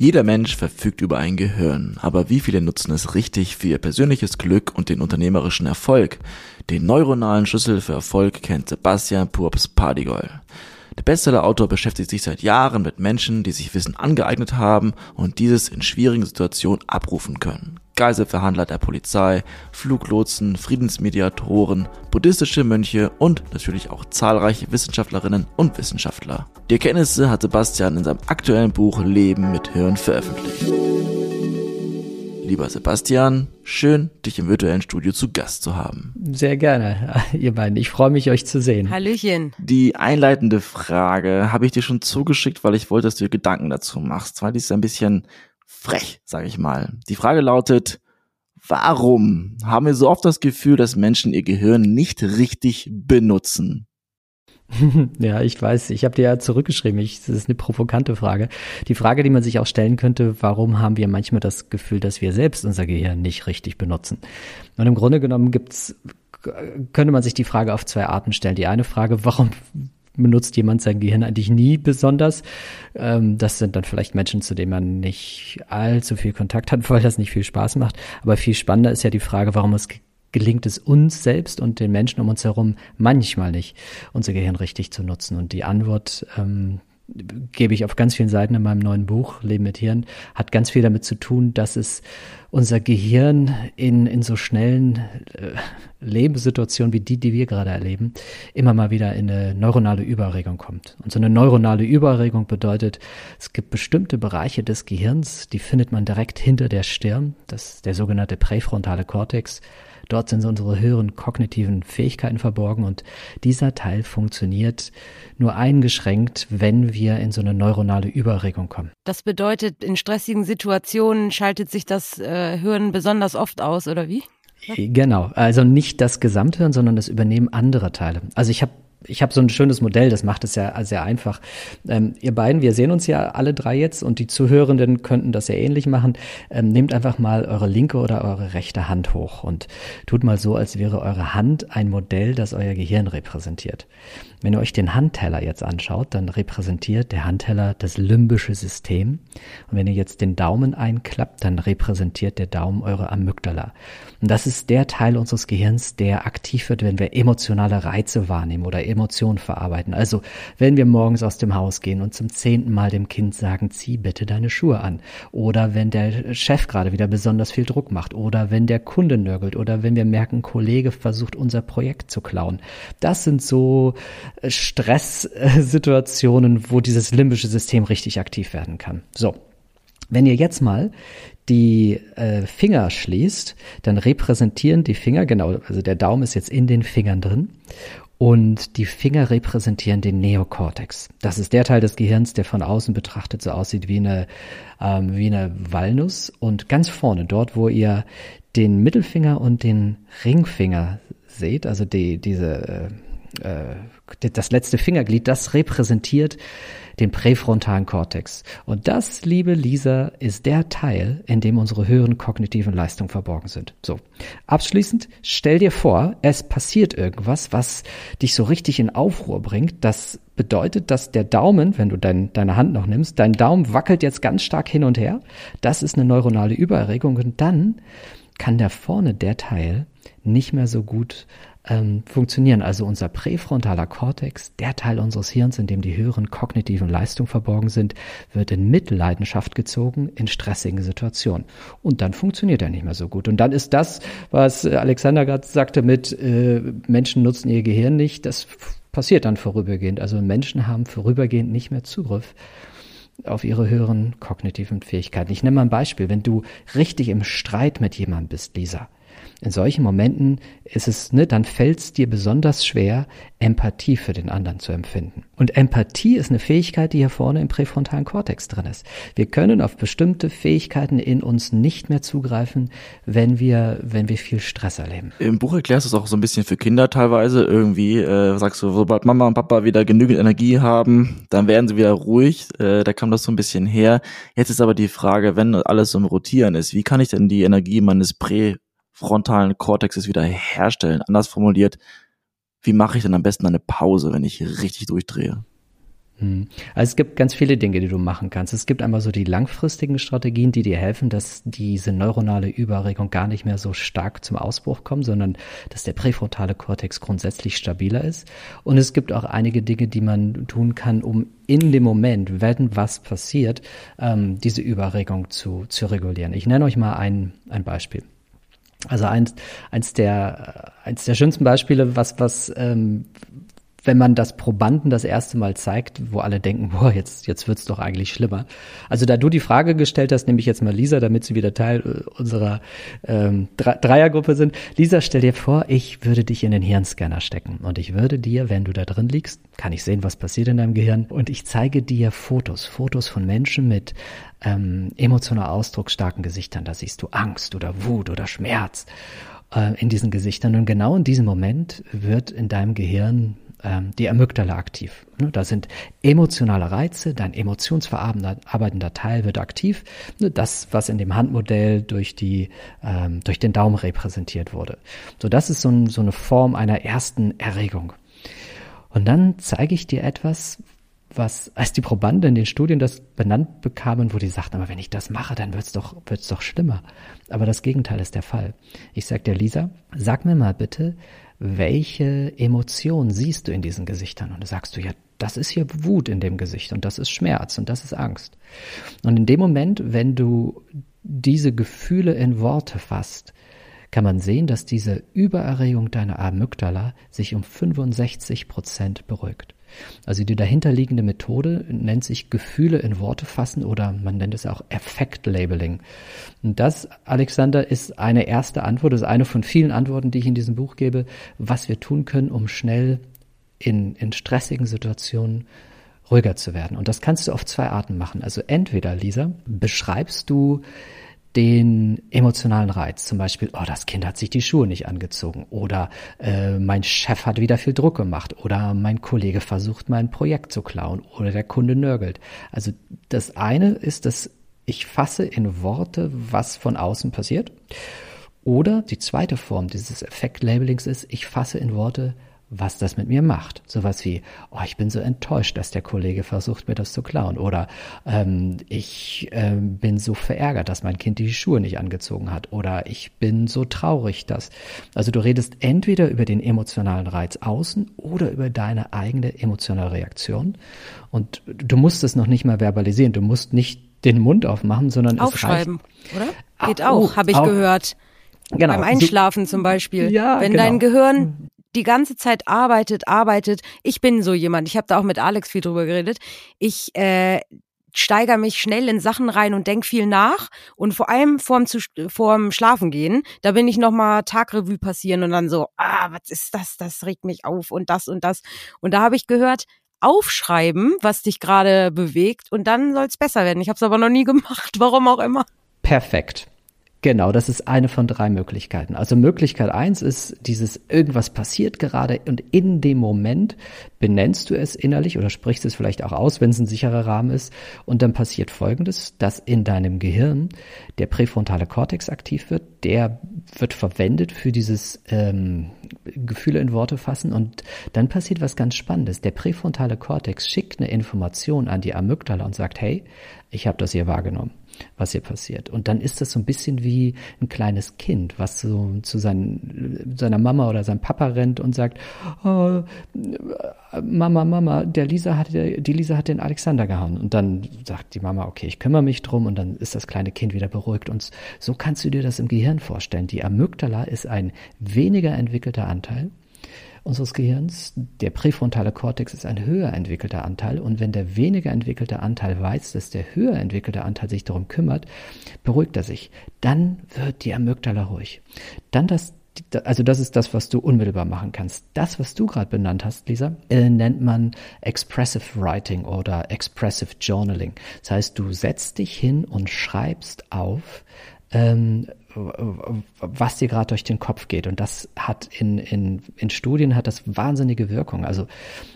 Jeder Mensch verfügt über ein Gehirn, aber wie viele nutzen es richtig für ihr persönliches Glück und den unternehmerischen Erfolg? Den neuronalen Schlüssel für Erfolg kennt Sebastian Purps Pardigol. Der Bestseller-Autor beschäftigt sich seit Jahren mit Menschen, die sich Wissen angeeignet haben und dieses in schwierigen Situationen abrufen können. Geiselverhandler der Polizei, Fluglotsen, Friedensmediatoren, buddhistische Mönche und natürlich auch zahlreiche Wissenschaftlerinnen und Wissenschaftler. Die Erkenntnisse hat Sebastian in seinem aktuellen Buch Leben mit Hirn veröffentlicht. Lieber Sebastian, schön, dich im virtuellen Studio zu Gast zu haben. Sehr gerne, ihr beiden. Ich freue mich, euch zu sehen. Hallöchen. Die einleitende Frage habe ich dir schon zugeschickt, weil ich wollte, dass du dir Gedanken dazu machst, weil die ist ein bisschen frech, sage ich mal. Die Frage lautet, warum haben wir so oft das Gefühl, dass Menschen ihr Gehirn nicht richtig benutzen? Ja, ich weiß, ich habe dir ja zurückgeschrieben, ich, das ist eine provokante Frage. Die Frage, die man sich auch stellen könnte, warum haben wir manchmal das Gefühl, dass wir selbst unser Gehirn nicht richtig benutzen? Und im Grunde genommen gibt's, könnte man sich die Frage auf zwei Arten stellen. Die eine Frage, warum benutzt jemand sein Gehirn eigentlich nie besonders. Ähm, das sind dann vielleicht Menschen, zu denen man nicht allzu viel Kontakt hat, weil das nicht viel Spaß macht. Aber viel spannender ist ja die Frage, warum es gelingt es uns selbst und den Menschen um uns herum manchmal nicht, unser Gehirn richtig zu nutzen. Und die Antwort ähm, gebe ich auf ganz vielen Seiten in meinem neuen Buch Leben mit Hirn, hat ganz viel damit zu tun, dass es unser Gehirn in, in so schnellen äh, Lebenssituationen wie die, die wir gerade erleben, immer mal wieder in eine neuronale Überregung kommt. Und so eine neuronale Überregung bedeutet, es gibt bestimmte Bereiche des Gehirns, die findet man direkt hinter der Stirn, das der sogenannte präfrontale Kortex, Dort sind unsere höheren kognitiven Fähigkeiten verborgen und dieser Teil funktioniert nur eingeschränkt, wenn wir in so eine neuronale Überregung kommen. Das bedeutet, in stressigen Situationen schaltet sich das äh, Hirn besonders oft aus, oder wie? Genau, also nicht das Gesamthirn, sondern das Übernehmen anderer Teile. Also ich habe ich habe so ein schönes Modell, das macht es ja sehr einfach. Ähm, ihr beiden, wir sehen uns ja alle drei jetzt und die Zuhörenden könnten das ja ähnlich machen. Ähm, nehmt einfach mal eure linke oder eure rechte Hand hoch und tut mal so, als wäre eure Hand ein Modell, das euer Gehirn repräsentiert. Wenn ihr euch den Handteller jetzt anschaut, dann repräsentiert der Handteller das limbische System. Und wenn ihr jetzt den Daumen einklappt, dann repräsentiert der Daumen eure Amygdala. Und das ist der Teil unseres Gehirns, der aktiv wird, wenn wir emotionale Reize wahrnehmen oder Emotionen verarbeiten. Also wenn wir morgens aus dem Haus gehen und zum zehnten Mal dem Kind sagen, zieh bitte deine Schuhe an. Oder wenn der Chef gerade wieder besonders viel Druck macht. Oder wenn der Kunde nörgelt. Oder wenn wir merken, Kollege versucht, unser Projekt zu klauen. Das sind so Stresssituationen, wo dieses limbische System richtig aktiv werden kann. So. Wenn ihr jetzt mal die äh, Finger schließt, dann repräsentieren die Finger, genau, also der Daumen ist jetzt in den Fingern drin und die Finger repräsentieren den Neokortex. Das ist der Teil des Gehirns, der von außen betrachtet so aussieht wie eine, ähm, wie eine Walnuss. Und ganz vorne, dort, wo ihr den Mittelfinger und den Ringfinger seht, also die, diese äh, äh das letzte Fingerglied, das repräsentiert den präfrontalen Kortex. Und das, liebe Lisa, ist der Teil, in dem unsere höheren kognitiven Leistungen verborgen sind. So. Abschließend, stell dir vor, es passiert irgendwas, was dich so richtig in Aufruhr bringt. Das bedeutet, dass der Daumen, wenn du dein, deine Hand noch nimmst, dein Daumen wackelt jetzt ganz stark hin und her. Das ist eine neuronale Übererregung. Und dann kann da vorne der Teil nicht mehr so gut ähm, funktionieren. Also unser präfrontaler Kortex, der Teil unseres Hirns, in dem die höheren kognitiven Leistungen verborgen sind, wird in Mitleidenschaft gezogen in stressigen Situationen. Und dann funktioniert er nicht mehr so gut. Und dann ist das, was Alexander gerade sagte mit äh, Menschen nutzen ihr Gehirn nicht, das passiert dann vorübergehend. Also Menschen haben vorübergehend nicht mehr Zugriff auf ihre höheren kognitiven Fähigkeiten. Ich nenne mal ein Beispiel. Wenn du richtig im Streit mit jemandem bist, Lisa, in solchen Momenten ist es, ne, dann fällt es dir besonders schwer, Empathie für den anderen zu empfinden. Und Empathie ist eine Fähigkeit, die hier vorne im präfrontalen Kortex drin ist. Wir können auf bestimmte Fähigkeiten in uns nicht mehr zugreifen, wenn wir, wenn wir viel Stress erleben. Im Buch erklärst du es auch so ein bisschen für Kinder teilweise. Irgendwie äh, sagst du, sobald Mama und Papa wieder genügend Energie haben, dann werden sie wieder ruhig. Äh, da kam das so ein bisschen her. Jetzt ist aber die Frage, wenn alles so im Rotieren ist, wie kann ich denn die Energie meines Prä frontalen Kortexes wieder herstellen. Anders formuliert, wie mache ich denn am besten eine Pause, wenn ich richtig durchdrehe? Hm. Also es gibt ganz viele Dinge, die du machen kannst. Es gibt einmal so die langfristigen Strategien, die dir helfen, dass diese neuronale Überregung gar nicht mehr so stark zum Ausbruch kommt, sondern dass der präfrontale Kortex grundsätzlich stabiler ist. Und es gibt auch einige Dinge, die man tun kann, um in dem Moment, wenn was passiert, ähm, diese Überregung zu, zu regulieren. Ich nenne euch mal ein, ein Beispiel. Also eins, eins der, eins der schönsten Beispiele, was, was, ähm, wenn man das Probanden das erste Mal zeigt, wo alle denken, boah, jetzt, jetzt wird's doch eigentlich schlimmer. Also da du die Frage gestellt hast, nehme ich jetzt mal Lisa, damit sie wieder Teil äh, unserer ähm, Dreiergruppe sind. Lisa, stell dir vor, ich würde dich in den Hirnscanner stecken und ich würde dir, wenn du da drin liegst, kann ich sehen, was passiert in deinem Gehirn und ich zeige dir Fotos, Fotos von Menschen mit ähm, emotional ausdrucksstarken Gesichtern. Da siehst du Angst oder Wut oder Schmerz äh, in diesen Gesichtern. Und genau in diesem Moment wird in deinem Gehirn ähm, die Amygdala aktiv. Ne, da sind emotionale Reize, dein emotionsverarbeitender Teil wird aktiv. Ne, das, was in dem Handmodell durch, die, ähm, durch den Daumen repräsentiert wurde. So, das ist so, ein, so eine Form einer ersten Erregung. Und dann zeige ich dir etwas, was, als die Probanden in den Studien das benannt bekamen, wo die sagten, aber wenn ich das mache, dann wird's doch, wird's doch schlimmer. Aber das Gegenteil ist der Fall. Ich sag dir, Lisa, sag mir mal bitte, welche Emotion siehst du in diesen Gesichtern? Und da sagst du, ja, das ist hier Wut in dem Gesicht und das ist Schmerz und das ist Angst. Und in dem Moment, wenn du diese Gefühle in Worte fasst, kann man sehen, dass diese Übererregung deiner Amygdala sich um 65 Prozent beruhigt. Also die dahinterliegende Methode nennt sich Gefühle in Worte fassen oder man nennt es auch Effekt-Labeling. Und das, Alexander, ist eine erste Antwort, ist eine von vielen Antworten, die ich in diesem Buch gebe, was wir tun können, um schnell in, in stressigen Situationen ruhiger zu werden. Und das kannst du auf zwei Arten machen. Also entweder, Lisa, beschreibst du den emotionalen Reiz. Zum Beispiel, oh, das Kind hat sich die Schuhe nicht angezogen oder äh, mein Chef hat wieder viel Druck gemacht oder mein Kollege versucht, mein Projekt zu klauen oder der Kunde nörgelt. Also das eine ist, dass ich fasse in Worte, was von außen passiert. Oder die zweite Form dieses Effekt-Labelings ist, ich fasse in Worte, was das mit mir macht. Sowas wie, oh, ich bin so enttäuscht, dass der Kollege versucht, mir das zu klauen. Oder ähm, ich äh, bin so verärgert, dass mein Kind die Schuhe nicht angezogen hat. Oder ich bin so traurig, dass. Also du redest entweder über den emotionalen Reiz außen oder über deine eigene emotionale Reaktion. Und du musst es noch nicht mal verbalisieren. Du musst nicht den Mund aufmachen, sondern aufschreiben, es reicht, oder? Geht auch, oh, habe ich auch, gehört. Genau. Beim Einschlafen zum Beispiel. Ja, Wenn genau. dein Gehirn die ganze Zeit arbeitet, arbeitet. Ich bin so jemand, ich habe da auch mit Alex viel drüber geredet. Ich äh, steigere mich schnell in Sachen rein und denk viel nach und vor allem vorm, zu, vorm Schlafen gehen, da bin ich nochmal Tagrevue passieren und dann so, ah, was ist das, das regt mich auf und das und das. Und da habe ich gehört, aufschreiben, was dich gerade bewegt und dann soll es besser werden. Ich habe es aber noch nie gemacht, warum auch immer. Perfekt. Genau, das ist eine von drei Möglichkeiten. Also Möglichkeit eins ist dieses irgendwas passiert gerade und in dem Moment benennst du es innerlich oder sprichst es vielleicht auch aus, wenn es ein sicherer Rahmen ist und dann passiert Folgendes, dass in deinem Gehirn der präfrontale Kortex aktiv wird, der wird verwendet für dieses ähm, Gefühle in Worte fassen und dann passiert was ganz Spannendes. Der präfrontale Kortex schickt eine Information an die Amygdala und sagt, hey, ich habe das hier wahrgenommen was hier passiert. Und dann ist das so ein bisschen wie ein kleines Kind, was so zu seinen, seiner Mama oder seinem Papa rennt und sagt, oh, Mama, Mama, der Lisa hat, die Lisa hat den Alexander gehauen. Und dann sagt die Mama, okay, ich kümmere mich drum und dann ist das kleine Kind wieder beruhigt. Und so kannst du dir das im Gehirn vorstellen. Die Amygdala ist ein weniger entwickelter Anteil unseres Gehirns. Der präfrontale Kortex ist ein höher entwickelter Anteil und wenn der weniger entwickelte Anteil weiß, dass der höher entwickelte Anteil sich darum kümmert, beruhigt er sich. Dann wird die Amygdala ruhig. Dann das also das ist das, was du unmittelbar machen kannst. Das, was du gerade benannt hast, Lisa, äh, nennt man Expressive Writing oder Expressive Journaling. Das heißt, du setzt dich hin und schreibst auf, ähm, was dir gerade durch den Kopf geht. Und das hat in, in, in Studien hat das wahnsinnige Wirkung. Also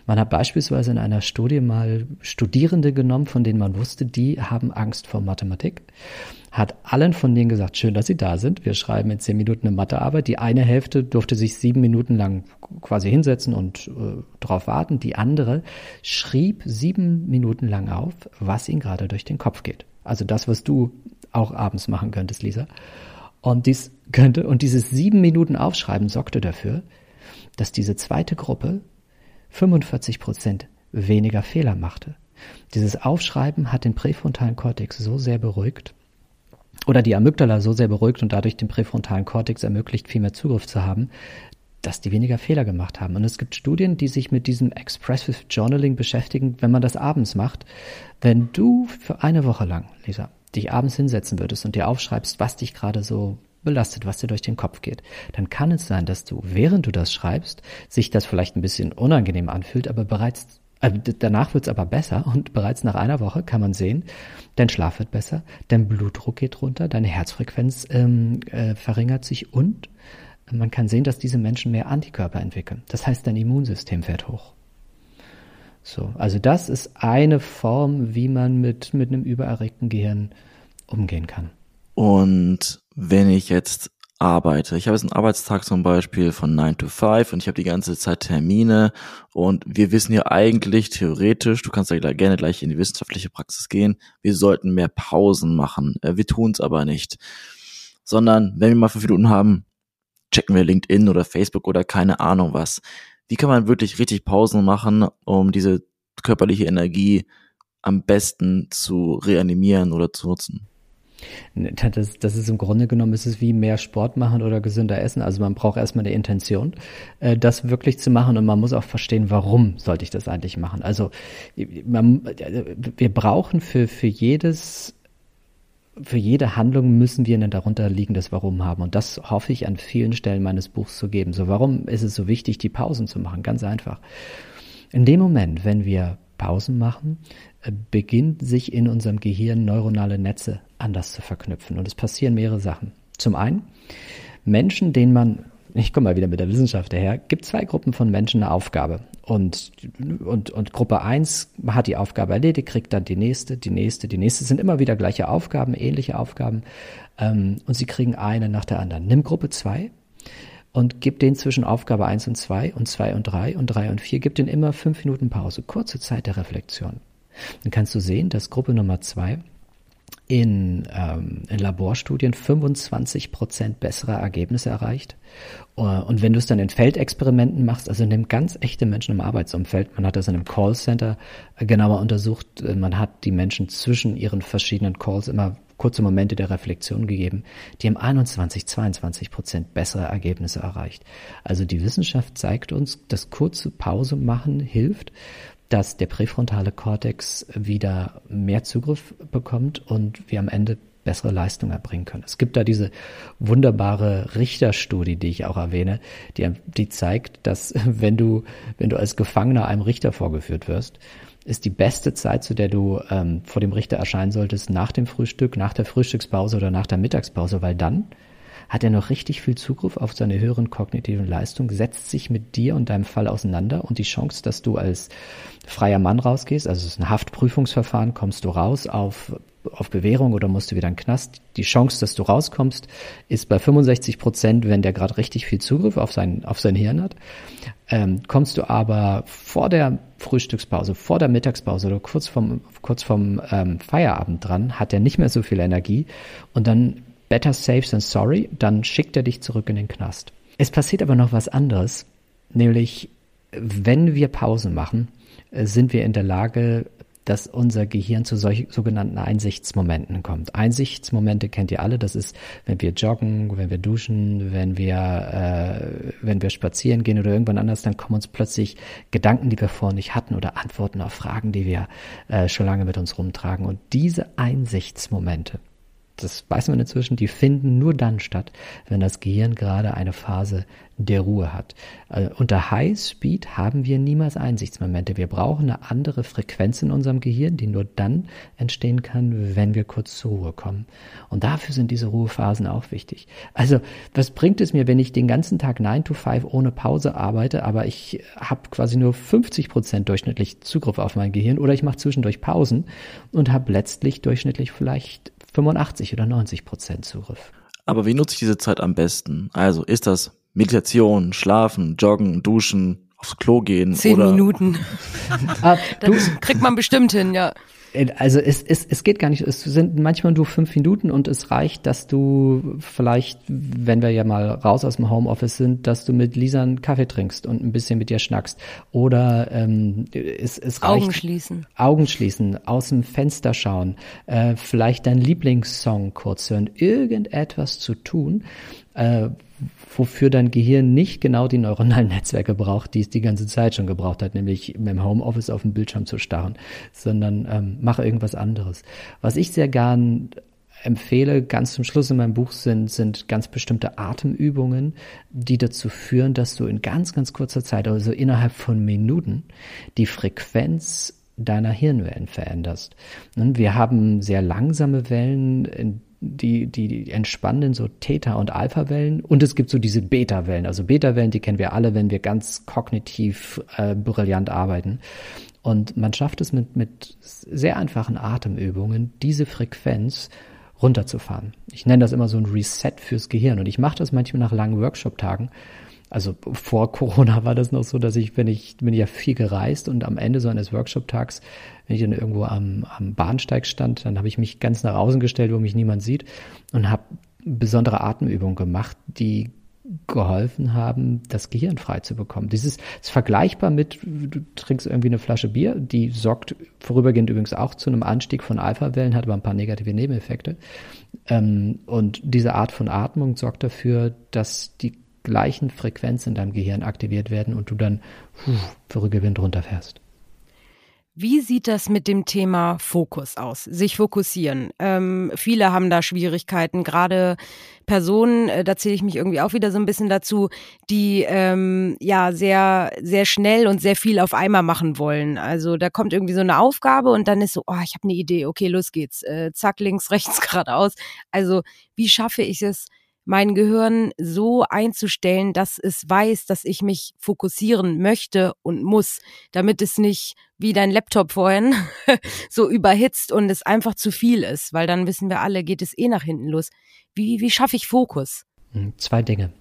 man hat beispielsweise in einer Studie mal Studierende genommen, von denen man wusste, die haben Angst vor Mathematik hat allen von denen gesagt, schön, dass Sie da sind. Wir schreiben in zehn Minuten eine Mathearbeit. Die eine Hälfte durfte sich sieben Minuten lang quasi hinsetzen und äh, darauf warten. Die andere schrieb sieben Minuten lang auf, was ihnen gerade durch den Kopf geht. Also das, was du auch abends machen könntest, Lisa. Und dies könnte, und dieses sieben Minuten Aufschreiben sorgte dafür, dass diese zweite Gruppe 45 Prozent weniger Fehler machte. Dieses Aufschreiben hat den präfrontalen Kortex so sehr beruhigt, oder die Amygdala so sehr beruhigt und dadurch den präfrontalen Kortex ermöglicht, viel mehr Zugriff zu haben, dass die weniger Fehler gemacht haben. Und es gibt Studien, die sich mit diesem Expressive Journaling beschäftigen, wenn man das abends macht. Wenn du für eine Woche lang, Lisa, dich abends hinsetzen würdest und dir aufschreibst, was dich gerade so belastet, was dir durch den Kopf geht, dann kann es sein, dass du, während du das schreibst, sich das vielleicht ein bisschen unangenehm anfühlt, aber bereits also danach wird's aber besser und bereits nach einer Woche kann man sehen, dein Schlaf wird besser, dein Blutdruck geht runter, deine Herzfrequenz ähm, äh, verringert sich und man kann sehen, dass diese Menschen mehr Antikörper entwickeln. Das heißt, dein Immunsystem fährt hoch. So, also das ist eine Form, wie man mit, mit einem übererregten Gehirn umgehen kann. Und wenn ich jetzt arbeite. Ich habe jetzt einen Arbeitstag zum Beispiel von 9 to 5 und ich habe die ganze Zeit Termine und wir wissen ja eigentlich theoretisch, du kannst ja gerne gleich in die wissenschaftliche Praxis gehen, wir sollten mehr Pausen machen. Äh, wir tun es aber nicht. Sondern wenn wir mal fünf Minuten haben, checken wir LinkedIn oder Facebook oder keine Ahnung was. Wie kann man wirklich richtig Pausen machen, um diese körperliche Energie am besten zu reanimieren oder zu nutzen? Das, das ist im Grunde genommen, ist es wie mehr Sport machen oder gesünder essen. Also man braucht erstmal eine Intention, äh, das wirklich zu machen und man muss auch verstehen, warum sollte ich das eigentlich machen. Also man, wir brauchen für, für jedes für jede Handlung müssen wir ein darunter liegendes Warum haben. Und das hoffe ich an vielen Stellen meines Buchs zu geben. So, warum ist es so wichtig, die Pausen zu machen? Ganz einfach. In dem Moment, wenn wir Pausen machen, äh, beginnt sich in unserem Gehirn neuronale Netze anders zu verknüpfen. Und es passieren mehrere Sachen. Zum einen, Menschen, denen man, ich komme mal wieder mit der Wissenschaft daher, gibt zwei Gruppen von Menschen eine Aufgabe. Und, und, und Gruppe eins hat die Aufgabe erledigt, kriegt dann die nächste, die nächste, die nächste. Es sind immer wieder gleiche Aufgaben, ähnliche Aufgaben. Ähm, und sie kriegen eine nach der anderen. Nimm Gruppe zwei und gib denen zwischen Aufgabe eins und zwei und zwei und drei und drei und vier, gib denen immer fünf Minuten Pause, kurze Zeit der Reflexion. Dann kannst du sehen, dass Gruppe Nummer zwei in, ähm, in Laborstudien 25 Prozent bessere Ergebnisse erreicht. Äh, und wenn du es dann in Feldexperimenten machst, also nimm ganz echte Menschen im Arbeitsumfeld, man hat das in einem Callcenter äh, genauer untersucht, äh, man hat die Menschen zwischen ihren verschiedenen Calls immer kurze Momente der Reflexion gegeben, die haben 21, 22 Prozent bessere Ergebnisse erreicht. Also die Wissenschaft zeigt uns, dass kurze Pause machen hilft dass der präfrontale Kortex wieder mehr Zugriff bekommt und wir am Ende bessere Leistung erbringen können. Es gibt da diese wunderbare Richterstudie, die ich auch erwähne, die, die zeigt, dass wenn du, wenn du als Gefangener einem Richter vorgeführt wirst, ist die beste Zeit, zu der du ähm, vor dem Richter erscheinen solltest, nach dem Frühstück, nach der Frühstückspause oder nach der Mittagspause, weil dann hat er noch richtig viel Zugriff auf seine höheren kognitiven Leistungen, setzt sich mit dir und deinem Fall auseinander und die Chance, dass du als freier Mann rausgehst, also es ist ein Haftprüfungsverfahren, kommst du raus auf, auf Bewährung oder musst du wieder in den Knast. Die Chance, dass du rauskommst, ist bei 65 Prozent, wenn der gerade richtig viel Zugriff auf sein, auf sein Hirn hat. Ähm, kommst du aber vor der Frühstückspause, vor der Mittagspause oder kurz vom, kurz vom ähm, Feierabend dran, hat er nicht mehr so viel Energie und dann better safe than sorry, dann schickt er dich zurück in den Knast. Es passiert aber noch was anderes, nämlich wenn wir Pausen machen, äh, sind wir in der Lage, dass unser Gehirn zu solch, sogenannten Einsichtsmomenten kommt. Einsichtsmomente kennt ihr alle. Das ist, wenn wir joggen, wenn wir duschen, wenn wir, äh, wenn wir spazieren gehen oder irgendwann anders, dann kommen uns plötzlich Gedanken, die wir vorher nicht hatten oder Antworten auf Fragen, die wir äh, schon lange mit uns rumtragen. Und diese Einsichtsmomente, das weiß man inzwischen, die finden nur dann statt, wenn das Gehirn gerade eine Phase der Ruhe hat. Äh, unter High Speed haben wir niemals Einsichtsmomente. Wir brauchen eine andere Frequenz in unserem Gehirn, die nur dann entstehen kann, wenn wir kurz zur Ruhe kommen. Und dafür sind diese Ruhephasen auch wichtig. Also, was bringt es mir, wenn ich den ganzen Tag 9 to 5 ohne Pause arbeite, aber ich habe quasi nur 50 Prozent durchschnittlich Zugriff auf mein Gehirn oder ich mache zwischendurch Pausen und habe letztlich durchschnittlich vielleicht 85 oder 90 Prozent Zugriff. Aber wie nutze ich diese Zeit am besten? Also ist das Meditation, Schlafen, Joggen, Duschen, aufs Klo gehen? Zehn oder Minuten. ah, das kriegt man bestimmt hin, ja. Äh, also es, es, es geht gar nicht, es sind manchmal nur fünf Minuten und es reicht, dass du vielleicht, wenn wir ja mal raus aus dem Homeoffice sind, dass du mit Lisa einen Kaffee trinkst und ein bisschen mit ihr schnackst. Oder ähm, es, es reicht. Augen schließen. Augen schließen, aus dem Fenster schauen, äh, vielleicht deinen Lieblingssong kurz hören, irgendetwas zu tun, äh, wofür dein Gehirn nicht genau die neuronalen Netzwerke braucht, die es die ganze Zeit schon gebraucht hat, nämlich im Homeoffice auf dem Bildschirm zu starren, sondern ähm, mache irgendwas anderes. Was ich sehr gern empfehle, ganz zum Schluss in meinem Buch sind, sind ganz bestimmte Atemübungen, die dazu führen, dass du in ganz, ganz kurzer Zeit, also innerhalb von Minuten, die Frequenz deiner Hirnwellen veränderst. Wir haben sehr langsame Wellen, die, die entspannen so Theta- und Alpha-Wellen und es gibt so diese Beta-Wellen. Also Beta-Wellen, die kennen wir alle, wenn wir ganz kognitiv äh, brillant arbeiten. Und man schafft es mit, mit sehr einfachen Atemübungen, diese Frequenz runterzufahren. Ich nenne das immer so ein Reset fürs Gehirn und ich mache das manchmal nach langen Workshop-Tagen also vor Corona war das noch so, dass ich, wenn ich, bin ja viel gereist und am Ende so eines Workshop-Tags, wenn ich dann irgendwo am, am Bahnsteig stand, dann habe ich mich ganz nach außen gestellt, wo mich niemand sieht und habe besondere Atemübungen gemacht, die geholfen haben, das Gehirn frei zu bekommen. Dieses ist vergleichbar mit, du trinkst irgendwie eine Flasche Bier, die sorgt vorübergehend übrigens auch zu einem Anstieg von Alpha-Wellen, hat aber ein paar negative Nebeneffekte. Ähm, und diese Art von Atmung sorgt dafür, dass die gleichen Frequenz in deinem Gehirn aktiviert werden und du dann für Rückgewinn runterfährst. Wie sieht das mit dem Thema Fokus aus? Sich fokussieren. Ähm, viele haben da Schwierigkeiten, gerade Personen, äh, da zähle ich mich irgendwie auch wieder so ein bisschen dazu, die ähm, ja sehr, sehr schnell und sehr viel auf einmal machen wollen. Also da kommt irgendwie so eine Aufgabe und dann ist so, oh, ich habe eine Idee, okay, los geht's. Äh, zack, links, rechts, geradeaus. Also wie schaffe ich es, mein Gehirn so einzustellen, dass es weiß, dass ich mich fokussieren möchte und muss, damit es nicht wie dein Laptop vorhin so überhitzt und es einfach zu viel ist, weil dann wissen wir alle, geht es eh nach hinten los. Wie, wie schaffe ich Fokus? Hm, zwei Dinge.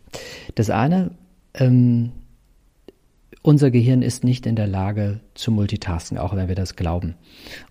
Das eine, ähm, unser Gehirn ist nicht in der Lage zu multitasken, auch wenn wir das glauben.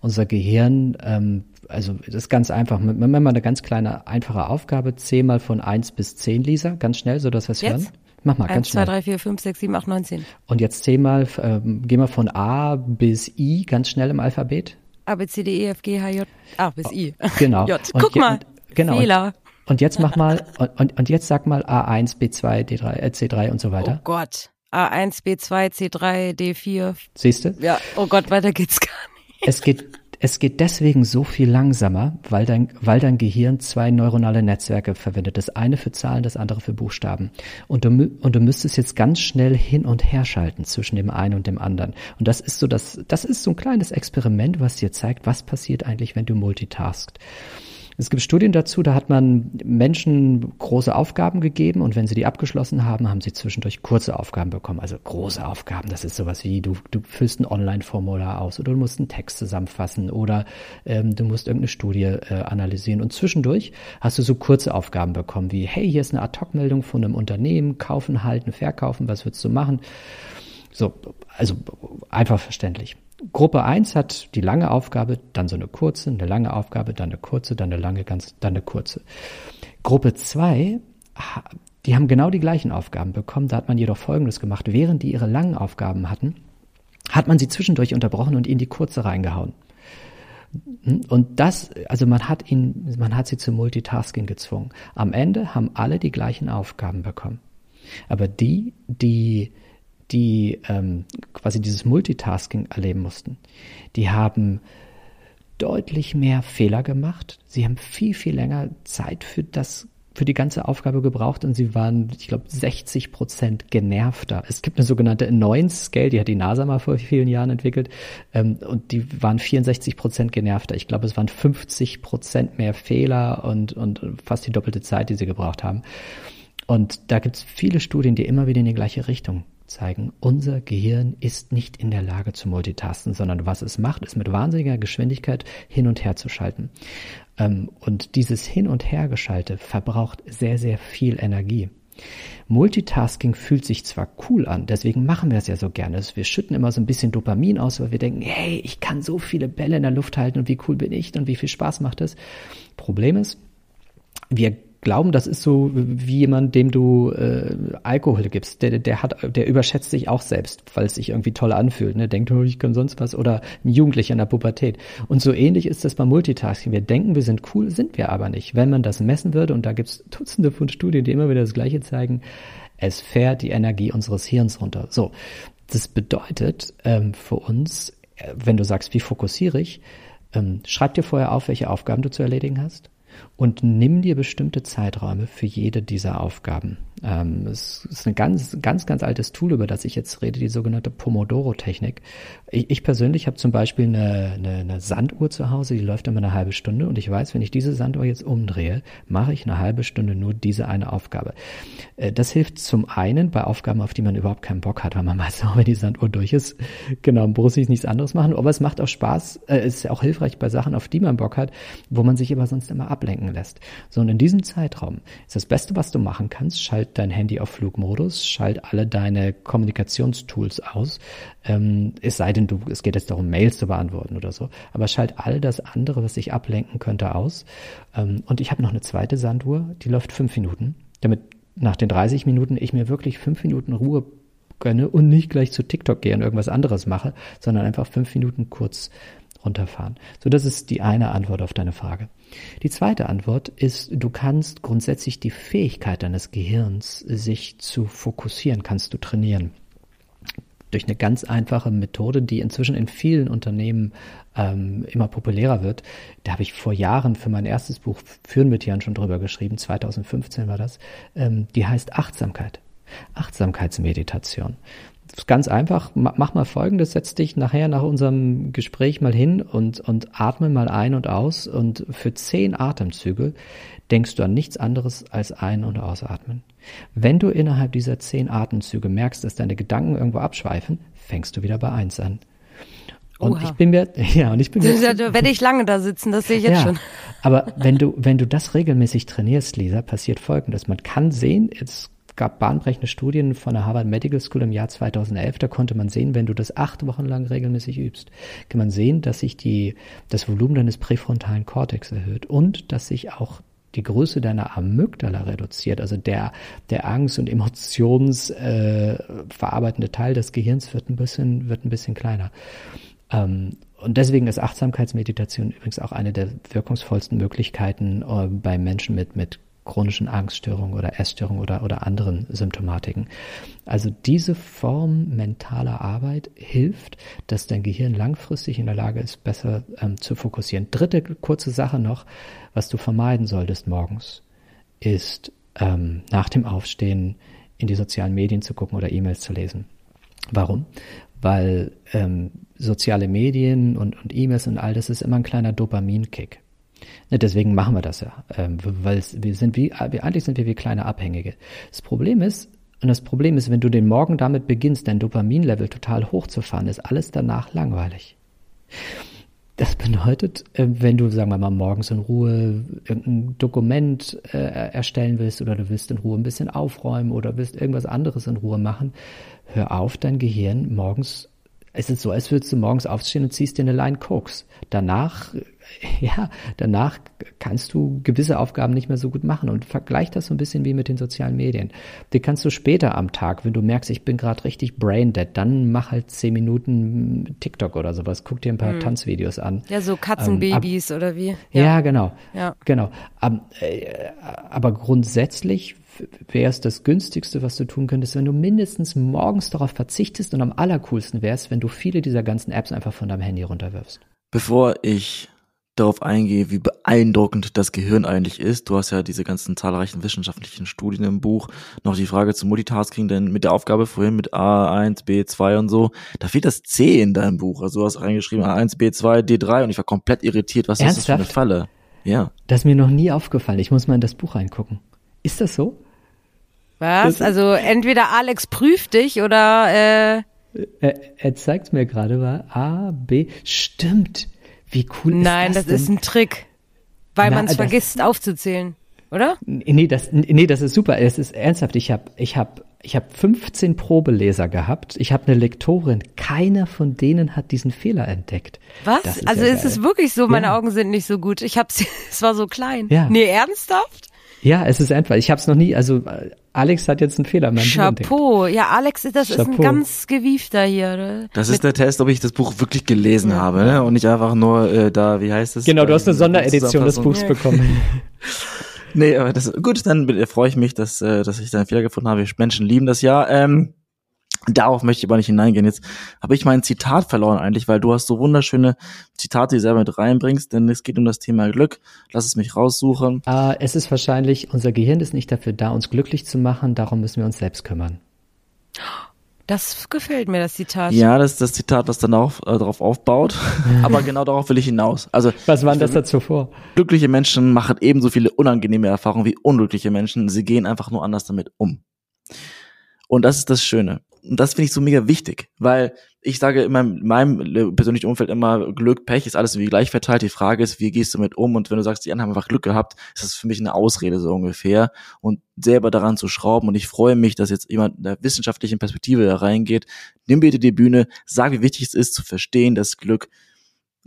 Unser Gehirn ähm, also das ist ganz einfach. Wenn man mal eine ganz kleine, einfache Aufgabe, zähl mal von 1 bis 10, Lisa, ganz schnell, so dass wir es hören. Mach mal 1, ganz schnell. 1, 2, 3, 4, 5, 6, 7, 8, 9, 10. Und jetzt zähl mal, äh, geh mal von A bis I, ganz schnell im Alphabet. A, B, C, D, E, F, G, H, J, A bis I. Genau. J. Guck mal, genau. Fehler. Und, und jetzt mach mal, und, und jetzt sag mal A1, B2, D3, äh, C3 und so weiter. Oh Gott. A1, B2, C3, D4. Siehst du? Ja, oh Gott, weiter geht's gar nicht. Es geht es geht deswegen so viel langsamer, weil dein, weil dein Gehirn zwei neuronale Netzwerke verwendet. Das eine für Zahlen, das andere für Buchstaben. Und du, und du müsstest jetzt ganz schnell hin und her schalten zwischen dem einen und dem anderen. Und das ist so das, das ist so ein kleines Experiment, was dir zeigt, was passiert eigentlich, wenn du multitaskst. Es gibt Studien dazu, da hat man Menschen große Aufgaben gegeben und wenn sie die abgeschlossen haben, haben sie zwischendurch kurze Aufgaben bekommen. Also große Aufgaben, das ist sowas wie, du, du füllst ein Online-Formular aus oder du musst einen Text zusammenfassen oder ähm, du musst irgendeine Studie äh, analysieren. Und zwischendurch hast du so kurze Aufgaben bekommen wie, hey, hier ist eine Ad-Hoc-Meldung von einem Unternehmen, kaufen, halten, verkaufen, was würdest du machen? So, also einfach verständlich. Gruppe 1 hat die lange Aufgabe, dann so eine kurze, eine lange Aufgabe, dann eine kurze, dann eine lange, ganz, dann eine kurze. Gruppe 2, die haben genau die gleichen Aufgaben bekommen. Da hat man jedoch Folgendes gemacht. Während die ihre langen Aufgaben hatten, hat man sie zwischendurch unterbrochen und ihnen die kurze reingehauen. Und das, also man hat ihn, man hat sie zum Multitasking gezwungen. Am Ende haben alle die gleichen Aufgaben bekommen. Aber die, die die ähm, quasi dieses Multitasking erleben mussten, die haben deutlich mehr Fehler gemacht. Sie haben viel, viel länger Zeit für das für die ganze Aufgabe gebraucht und sie waren, ich glaube, 60 Prozent genervter. Es gibt eine sogenannte Annoyance Scale, die hat die NASA mal vor vielen Jahren entwickelt ähm, und die waren 64 Prozent genervter. Ich glaube, es waren 50 Prozent mehr Fehler und, und fast die doppelte Zeit, die sie gebraucht haben. Und da gibt es viele Studien, die immer wieder in die gleiche Richtung zeigen, unser Gehirn ist nicht in der Lage zu multitasten, sondern was es macht, ist mit wahnsinniger Geschwindigkeit hin und her zu schalten. Ähm, und dieses Hin- und Hergeschalte verbraucht sehr, sehr viel Energie. Multitasking fühlt sich zwar cool an, deswegen machen wir es ja so gerne. Wir schütten immer so ein bisschen Dopamin aus, weil wir denken, hey, ich kann so viele Bälle in der Luft halten und wie cool bin ich und wie viel Spaß macht es. Problem ist, wir glauben, das ist so wie jemand, dem du äh, Alkohol gibst. Der, der hat, der überschätzt sich auch selbst, weil es sich irgendwie toll anfühlt. Ne? Denkt, oh, ich kann sonst was. Oder ein Jugendlicher in der Pubertät. Und so ähnlich ist das beim Multitasking. Wir denken, wir sind cool, sind wir aber nicht. Wenn man das messen würde, und da gibt es Dutzende von Studien, die immer wieder das Gleiche zeigen, es fährt die Energie unseres Hirns runter. So, das bedeutet ähm, für uns, äh, wenn du sagst, wie fokussiere ich, ähm, schreib dir vorher auf, welche Aufgaben du zu erledigen hast und nimm dir bestimmte Zeiträume für jede dieser Aufgaben. Ähm, es ist ein ganz, ganz, ganz altes Tool, über das ich jetzt rede, die sogenannte Pomodoro-Technik. Ich, ich, persönlich habe zum Beispiel eine, eine, eine Sanduhr zu Hause, die läuft immer eine halbe Stunde und ich weiß, wenn ich diese Sanduhr jetzt umdrehe, mache ich eine halbe Stunde nur diese eine Aufgabe. Äh, das hilft zum einen bei Aufgaben, auf die man überhaupt keinen Bock hat, weil man meistens auch, wenn die Sanduhr durch ist, genau, muss ich nichts anderes machen. Aber es macht auch Spaß, äh, ist auch hilfreich bei Sachen, auf die man Bock hat, wo man sich aber sonst immer ablenken lässt. So, und in diesem Zeitraum ist das Beste, was du machen kannst, schalt dein Handy auf Flugmodus, schalt alle deine Kommunikationstools aus, ähm, es sei denn, du, es geht jetzt darum, Mails zu beantworten oder so, aber schalt all das andere, was dich ablenken könnte, aus. Ähm, und ich habe noch eine zweite Sanduhr, die läuft fünf Minuten, damit nach den 30 Minuten ich mir wirklich fünf Minuten Ruhe gönne und nicht gleich zu TikTok gehe und irgendwas anderes mache, sondern einfach fünf Minuten kurz runterfahren. So, das ist die eine Antwort auf deine Frage. Die zweite Antwort ist, du kannst grundsätzlich die Fähigkeit deines Gehirns, sich zu fokussieren, kannst du trainieren. Durch eine ganz einfache Methode, die inzwischen in vielen Unternehmen ähm, immer populärer wird. Da habe ich vor Jahren für mein erstes Buch Führen mit Jan schon drüber geschrieben, 2015 war das. Ähm, die heißt Achtsamkeit. Achtsamkeitsmeditation ganz einfach. Mach mal folgendes, setz dich nachher nach unserem Gespräch mal hin und, und atme mal ein und aus und für zehn Atemzüge denkst du an nichts anderes als ein- und ausatmen. Wenn du innerhalb dieser zehn Atemzüge merkst, dass deine Gedanken irgendwo abschweifen, fängst du wieder bei eins an. Und Oha. ich bin mir, ja, und ich bin mir. Da werde ich lange da sitzen, das sehe ich jetzt ja, schon. Aber wenn du, wenn du das regelmäßig trainierst, Lisa, passiert Folgendes. Man kann sehen, jetzt gab bahnbrechende Studien von der Harvard Medical School im Jahr 2011. Da konnte man sehen, wenn du das acht Wochen lang regelmäßig übst, kann man sehen, dass sich die, das Volumen deines präfrontalen Kortex erhöht und dass sich auch die Größe deiner Amygdala reduziert, also der, der Angst- und Emotionsverarbeitende äh, Teil des Gehirns wird ein bisschen, wird ein bisschen kleiner. Ähm, und deswegen ist Achtsamkeitsmeditation übrigens auch eine der wirkungsvollsten Möglichkeiten äh, bei Menschen mit, mit chronischen Angststörungen oder Essstörungen oder, oder anderen Symptomatiken. Also diese Form mentaler Arbeit hilft, dass dein Gehirn langfristig in der Lage ist, besser ähm, zu fokussieren. Dritte kurze Sache noch, was du vermeiden solltest morgens, ist ähm, nach dem Aufstehen in die sozialen Medien zu gucken oder E-Mails zu lesen. Warum? Weil ähm, soziale Medien und, und E-Mails und all das ist immer ein kleiner Dopaminkick. Ne, deswegen machen wir das ja, ähm, weil wir sind wie, eigentlich sind wir wie kleine Abhängige. Das Problem ist, und das Problem ist, wenn du den Morgen damit beginnst, dein Dopaminlevel total hochzufahren, ist alles danach langweilig. Das bedeutet, äh, wenn du, sagen wir mal, morgens in Ruhe irgendein Dokument äh, erstellen willst oder du willst in Ruhe ein bisschen aufräumen oder willst irgendwas anderes in Ruhe machen, hör auf, dein Gehirn morgens es ist so, als würdest du morgens aufstehen und ziehst dir eine Line Koks. Danach ja, danach kannst du gewisse Aufgaben nicht mehr so gut machen und vergleich das so ein bisschen wie mit den sozialen Medien. Die kannst du später am Tag, wenn du merkst, ich bin gerade richtig brain dead, dann mach halt zehn Minuten TikTok oder sowas, guck dir ein paar hm. Tanzvideos an. Ja, so Katzenbabys ähm, ab, oder wie? Ja, ja genau. Ja. Genau. Aber, äh, aber grundsätzlich wäre es das günstigste, was du tun könntest, wenn du mindestens morgens darauf verzichtest und am allercoolsten wäre es, wenn du viele dieser ganzen Apps einfach von deinem Handy runterwirfst. Bevor ich darauf eingehe, wie beeindruckend das Gehirn eigentlich ist. Du hast ja diese ganzen zahlreichen wissenschaftlichen Studien im Buch. Noch die Frage zum Multitasking, denn mit der Aufgabe vorhin mit A1, B2 und so, da fehlt das C in deinem Buch. Also du hast reingeschrieben A1, B2, D3 und ich war komplett irritiert. Was Ernsthaft? ist das für eine Falle? Ja. Das ist mir noch nie aufgefallen. Ich muss mal in das Buch reingucken. Ist das so? Was? Also entweder Alex prüft dich oder äh er, er zeigt mir gerade mal A, B. Stimmt. Wie cool ist Nein, das? Nein, das ist ein Trick. Weil man es vergisst aufzuzählen, oder? Nee, das, nee, das ist super. Es ist ernsthaft. Ich habe ich hab, ich hab 15 Probeleser gehabt. Ich habe eine Lektorin. Keiner von denen hat diesen Fehler entdeckt. Was? Ist also ja ist es wirklich so, meine ja. Augen sind nicht so gut. Ich hab's, es war so klein. Ja. Nee, ernsthaft? Ja, es ist einfach. Ich habe es noch nie, also Alex hat jetzt einen Fehler. Mein Chapeau. Ja, Alex, das Chapeau. ist ein ganz gewiefter hier. Oder? Das ist der Test, ob ich das Buch wirklich gelesen ja. habe ne? und nicht einfach nur äh, da, wie heißt es? Genau, du hast eine Sonderedition des Buchs bekommen. nee, aber das gut, dann freue ich mich, dass, äh, dass ich da einen Fehler gefunden habe. Menschen lieben das ja. Ähm, Darauf möchte ich aber nicht hineingehen. Jetzt habe ich mein Zitat verloren eigentlich, weil du hast so wunderschöne Zitate, die du selber mit reinbringst, denn es geht um das Thema Glück. Lass es mich raussuchen. Äh, es ist wahrscheinlich, unser Gehirn ist nicht dafür da, uns glücklich zu machen, darum müssen wir uns selbst kümmern. Das gefällt mir, das Zitat. Ja, das ist das Zitat, was dann auch äh, darauf aufbaut. Aber genau darauf will ich hinaus. Also Was waren das dazu vor? Glückliche Menschen machen ebenso viele unangenehme Erfahrungen wie unglückliche Menschen. Sie gehen einfach nur anders damit um. Und das ist das Schöne. Und das finde ich so mega wichtig, weil ich sage in meinem, in meinem persönlichen Umfeld immer, Glück, Pech ist alles irgendwie gleich verteilt. Die Frage ist, wie gehst du mit um? Und wenn du sagst, die anderen haben einfach Glück gehabt, ist das für mich eine Ausrede so ungefähr. Und selber daran zu schrauben. Und ich freue mich, dass jetzt jemand in der wissenschaftlichen Perspektive da reingeht. Nimm bitte die Bühne, sag, wie wichtig es ist zu verstehen, dass Glück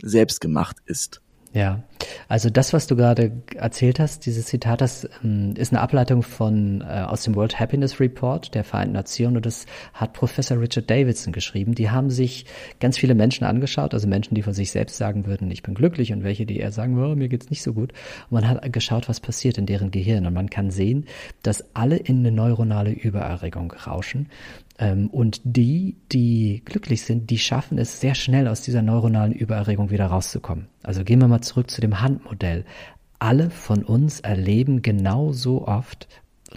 selbst gemacht ist. Ja, also das, was du gerade erzählt hast, dieses Zitat, das ähm, ist eine Ableitung von äh, aus dem World Happiness Report der Vereinten Nationen und das hat Professor Richard Davidson geschrieben. Die haben sich ganz viele Menschen angeschaut, also Menschen, die von sich selbst sagen würden, ich bin glücklich und welche, die eher sagen, oh, mir geht's nicht so gut. Und man hat geschaut, was passiert in deren Gehirn und man kann sehen, dass alle in eine neuronale Übererregung rauschen und die, die glücklich sind, die schaffen es sehr schnell aus dieser neuronalen Übererregung wieder rauszukommen. Also gehen wir mal zurück zu dem Handmodell. Alle von uns erleben genauso oft,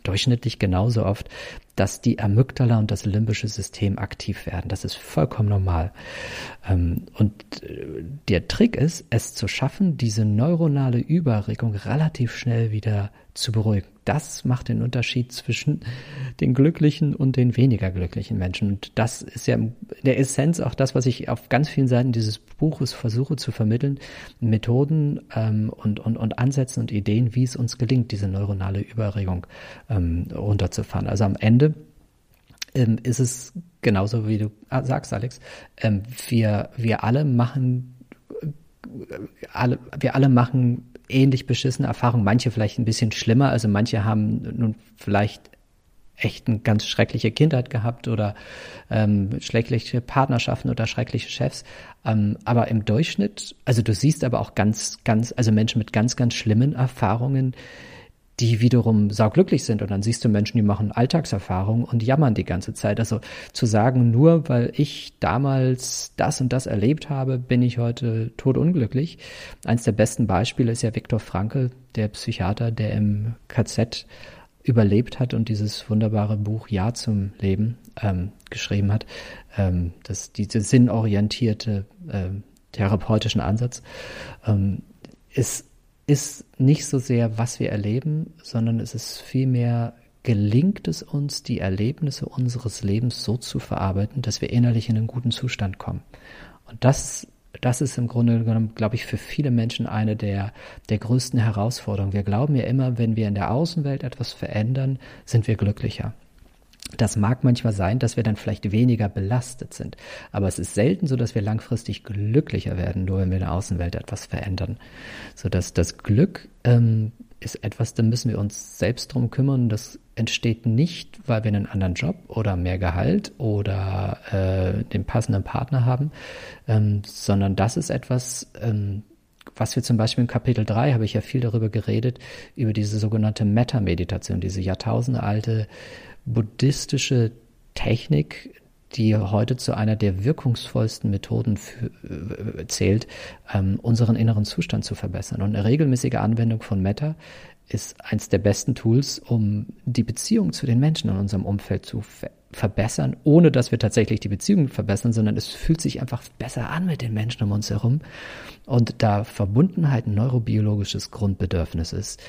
durchschnittlich genauso oft, dass die Amygdala und das limbische System aktiv werden. Das ist vollkommen normal. Ähm, und äh, der Trick ist, es zu schaffen, diese neuronale Überregung relativ schnell wieder zu beruhigen. Das macht den Unterschied zwischen den glücklichen und den weniger glücklichen Menschen. Und das ist ja in der Essenz auch das, was ich auf ganz vielen Seiten dieses Buches versuche zu vermitteln. Methoden ähm, und, und, und Ansätze und Ideen, wie es uns gelingt, diese neuronale Überregung ähm, runterzufahren. Also am Ende ähm, ist es genauso, wie du ah, sagst, Alex. Ähm, wir, wir alle machen alle, wir alle machen ähnlich beschissene Erfahrungen, manche vielleicht ein bisschen schlimmer, also manche haben nun vielleicht echt eine ganz schreckliche Kindheit gehabt oder ähm, schreckliche Partnerschaften oder schreckliche Chefs. Ähm, aber im Durchschnitt, also du siehst aber auch ganz, ganz, also Menschen mit ganz, ganz schlimmen Erfahrungen, die wiederum sauglücklich sind. Und dann siehst du Menschen, die machen Alltagserfahrungen und jammern die ganze Zeit. Also zu sagen, nur weil ich damals das und das erlebt habe, bin ich heute todunglücklich. Eins der besten Beispiele ist ja Viktor Frankl, der Psychiater, der im KZ überlebt hat und dieses wunderbare Buch Ja zum Leben ähm, geschrieben hat. Ähm, das, diese sinnorientierte äh, therapeutischen Ansatz ähm, ist ist nicht so sehr, was wir erleben, sondern es ist vielmehr, gelingt es uns, die Erlebnisse unseres Lebens so zu verarbeiten, dass wir innerlich in einen guten Zustand kommen. Und das, das ist im Grunde genommen, glaube ich, für viele Menschen eine der, der größten Herausforderungen. Wir glauben ja immer, wenn wir in der Außenwelt etwas verändern, sind wir glücklicher. Das mag manchmal sein, dass wir dann vielleicht weniger belastet sind, aber es ist selten so, dass wir langfristig glücklicher werden, nur wenn wir in der Außenwelt etwas verändern. So dass das Glück ähm, ist etwas, da müssen wir uns selbst drum kümmern. Das entsteht nicht, weil wir einen anderen Job oder mehr Gehalt oder äh, den passenden Partner haben, ähm, sondern das ist etwas, ähm, was wir zum Beispiel in Kapitel 3 habe ich ja viel darüber geredet, über diese sogenannte Meta-Meditation, diese jahrtausendealte buddhistische Technik, die heute zu einer der wirkungsvollsten Methoden für, äh, zählt, ähm, unseren inneren Zustand zu verbessern. Und eine regelmäßige Anwendung von Meta ist eins der besten Tools, um die Beziehung zu den Menschen in unserem Umfeld zu ver verbessern, ohne dass wir tatsächlich die Beziehung verbessern, sondern es fühlt sich einfach besser an mit den Menschen um uns herum. Und da Verbundenheit ein neurobiologisches Grundbedürfnis ist,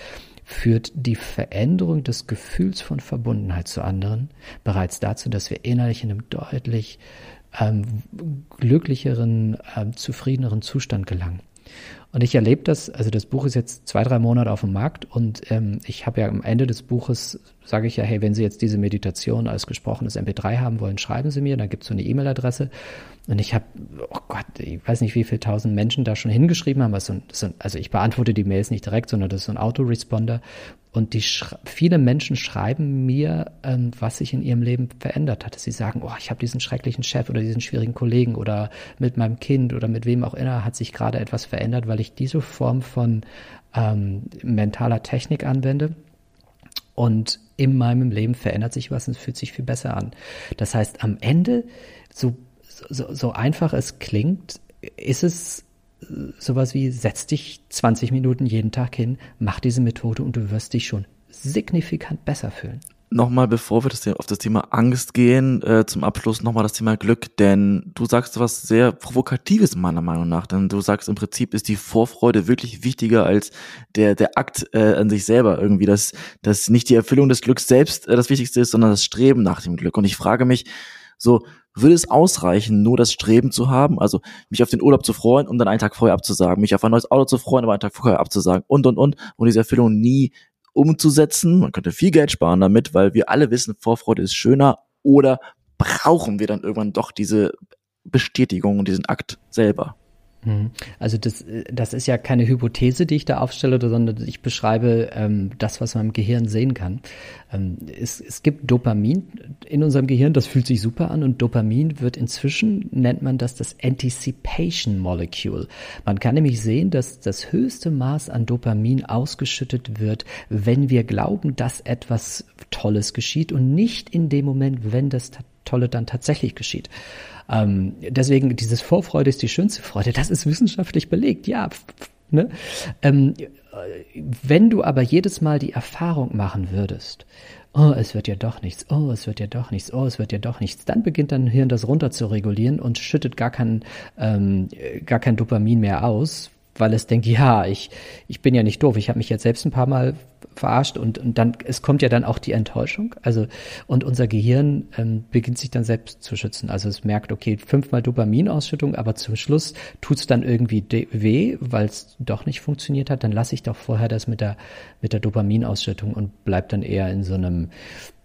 führt die Veränderung des Gefühls von Verbundenheit zu anderen bereits dazu, dass wir innerlich in einem deutlich ähm, glücklicheren, ähm, zufriedeneren Zustand gelangen. Und ich erlebe das, also das Buch ist jetzt zwei, drei Monate auf dem Markt und ähm, ich habe ja am Ende des Buches, sage ich ja, hey, wenn Sie jetzt diese Meditation als gesprochenes MP3 haben wollen, schreiben Sie mir, dann gibt es so eine E-Mail-Adresse. Und ich habe, oh Gott, ich weiß nicht, wie viele tausend Menschen da schon hingeschrieben haben. Also, also ich beantworte die Mails nicht direkt, sondern das ist so ein Autoresponder. Und die viele Menschen schreiben mir, ähm, was sich in ihrem Leben verändert hat. Sie sagen, oh, ich habe diesen schrecklichen Chef oder diesen schwierigen Kollegen oder mit meinem Kind oder mit wem auch immer hat sich gerade etwas verändert, weil ich diese Form von ähm, mentaler Technik anwende. Und in meinem Leben verändert sich was und es fühlt sich viel besser an. Das heißt, am Ende, so, so, so einfach es klingt, ist es sowas wie, setz dich 20 Minuten jeden Tag hin, mach diese Methode und du wirst dich schon signifikant besser fühlen. Nochmal, bevor wir das, auf das Thema Angst gehen, äh, zum Abschluss nochmal das Thema Glück, denn du sagst was sehr Provokatives meiner Meinung nach, denn du sagst im Prinzip ist die Vorfreude wirklich wichtiger als der, der Akt äh, an sich selber irgendwie, dass, dass nicht die Erfüllung des Glücks selbst äh, das Wichtigste ist, sondern das Streben nach dem Glück. Und ich frage mich, so, würde es ausreichen, nur das Streben zu haben, also mich auf den Urlaub zu freuen, um dann einen Tag vorher abzusagen, mich auf ein neues Auto zu freuen, aber einen Tag vorher abzusagen und, und, und, und diese Erfüllung nie umzusetzen. Man könnte viel Geld sparen damit, weil wir alle wissen, Vorfreude ist schöner oder brauchen wir dann irgendwann doch diese Bestätigung und diesen Akt selber? Mhm. Also das, das ist ja keine Hypothese, die ich da aufstelle, sondern ich beschreibe ähm, das, was man im Gehirn sehen kann. Ähm, es, es gibt Dopamin in unserem Gehirn, das fühlt sich super an und Dopamin wird inzwischen, nennt man das das Anticipation Molecule. Man kann nämlich sehen, dass das höchste Maß an Dopamin ausgeschüttet wird, wenn wir glauben, dass etwas Tolles geschieht und nicht in dem Moment, wenn das Tolle dann tatsächlich geschieht. Ähm, deswegen, dieses Vorfreude ist die schönste Freude. Das ist wissenschaftlich belegt, ja. Ne? Ähm, wenn du aber jedes Mal die Erfahrung machen würdest, oh, es wird ja doch nichts, oh, es wird ja doch nichts, oh, es wird ja doch nichts, dann beginnt dein Hirn das runter zu regulieren und schüttet gar kein, ähm, gar kein Dopamin mehr aus, weil es denkt, ja, ich, ich bin ja nicht doof, ich habe mich jetzt selbst ein paar Mal verarscht und, und dann, es kommt ja dann auch die Enttäuschung. Also, und unser Gehirn ähm, beginnt sich dann selbst zu schützen. Also es merkt, okay, fünfmal Dopaminausschüttung, aber zum Schluss tut's dann irgendwie weh, weil es doch nicht funktioniert hat. Dann lasse ich doch vorher das mit der, mit der Dopaminausschüttung und bleib dann eher in so einem,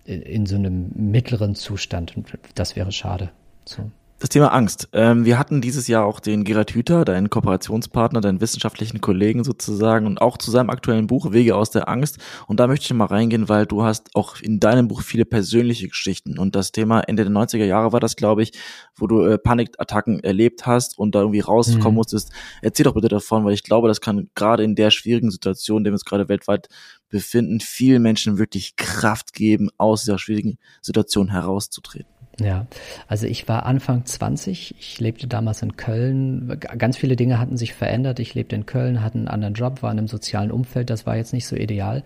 in, so einem mittleren Zustand. Und das wäre schade. So. Das Thema Angst. Ähm, wir hatten dieses Jahr auch den Gerhard Hüther, deinen Kooperationspartner, deinen wissenschaftlichen Kollegen sozusagen und auch zu seinem aktuellen Buch Wege aus der Angst. Und da möchte ich mal reingehen, weil du hast auch in deinem Buch viele persönliche Geschichten. Und das Thema Ende der 90er Jahre war das, glaube ich, wo du äh, Panikattacken erlebt hast und da irgendwie rauskommen mhm. musstest. Erzähl doch bitte davon, weil ich glaube, das kann gerade in der schwierigen Situation, in der wir uns gerade weltweit befinden, vielen Menschen wirklich Kraft geben, aus dieser schwierigen Situation herauszutreten. Ja, also ich war Anfang 20, ich lebte damals in Köln, ganz viele Dinge hatten sich verändert, ich lebte in Köln, hatte einen anderen Job, war in einem sozialen Umfeld, das war jetzt nicht so ideal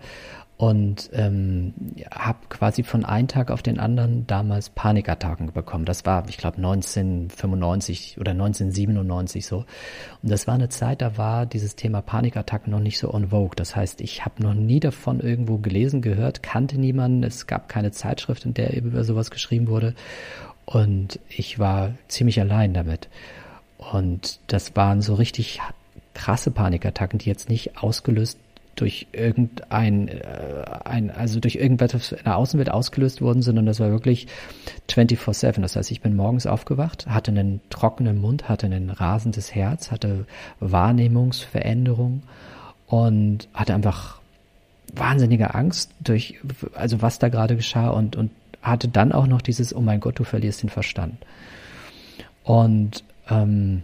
und ähm, habe quasi von einem Tag auf den anderen damals Panikattacken bekommen. Das war, ich glaube, 1995 oder 1997 so. Und das war eine Zeit, da war dieses Thema Panikattacken noch nicht so on vogue. Das heißt, ich habe noch nie davon irgendwo gelesen, gehört, kannte niemanden. Es gab keine Zeitschrift, in der über sowas geschrieben wurde. Und ich war ziemlich allein damit. Und das waren so richtig krasse Panikattacken, die jetzt nicht ausgelöst durch irgendein, äh, ein, also durch irgendetwas in der Außenwelt ausgelöst wurden, sondern das war wirklich 24-7. Das heißt, ich bin morgens aufgewacht, hatte einen trockenen Mund, hatte ein rasendes Herz, hatte Wahrnehmungsveränderung und hatte einfach wahnsinnige Angst durch, also was da gerade geschah und, und hatte dann auch noch dieses, oh mein Gott, du verlierst den Verstand. Und ähm,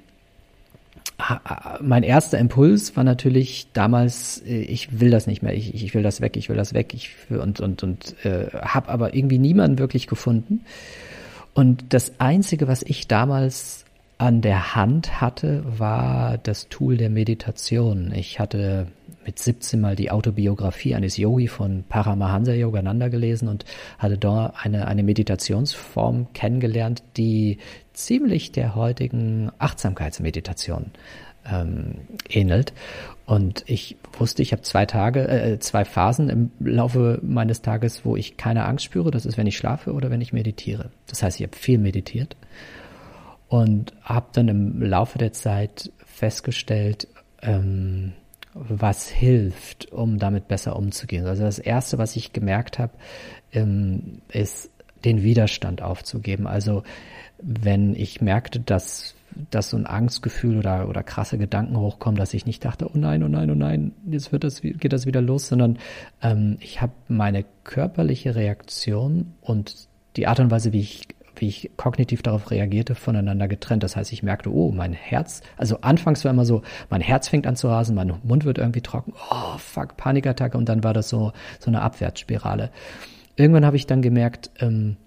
mein erster Impuls war natürlich damals, äh, ich will das nicht mehr, ich, ich will das weg, ich will das weg, ich und und und äh, habe aber irgendwie niemanden wirklich gefunden. Und das Einzige, was ich damals an der Hand hatte, war das Tool der Meditation. Ich hatte mit 17 mal die Autobiografie eines Yogi von Paramahansa Yogananda gelesen und hatte dort eine, eine Meditationsform kennengelernt, die ziemlich der heutigen Achtsamkeitsmeditation ähm, ähnelt. Und ich wusste, ich habe zwei Tage, äh, zwei Phasen im Laufe meines Tages, wo ich keine Angst spüre. Das ist, wenn ich schlafe oder wenn ich meditiere. Das heißt, ich habe viel meditiert und habe dann im Laufe der Zeit festgestellt, ähm, was hilft, um damit besser umzugehen. Also das Erste, was ich gemerkt habe, ähm, ist den Widerstand aufzugeben. Also wenn ich merkte, dass, dass so ein Angstgefühl oder, oder krasse Gedanken hochkommen, dass ich nicht dachte, oh nein, oh nein, oh nein, jetzt wird das, geht das wieder los, sondern ähm, ich habe meine körperliche Reaktion und die Art und Weise, wie ich wie ich kognitiv darauf reagierte, voneinander getrennt. Das heißt, ich merkte, oh, mein Herz, also anfangs war immer so, mein Herz fängt an zu rasen, mein Mund wird irgendwie trocken, oh, fuck, Panikattacke und dann war das so, so eine Abwärtsspirale. Irgendwann habe ich dann gemerkt, ähm,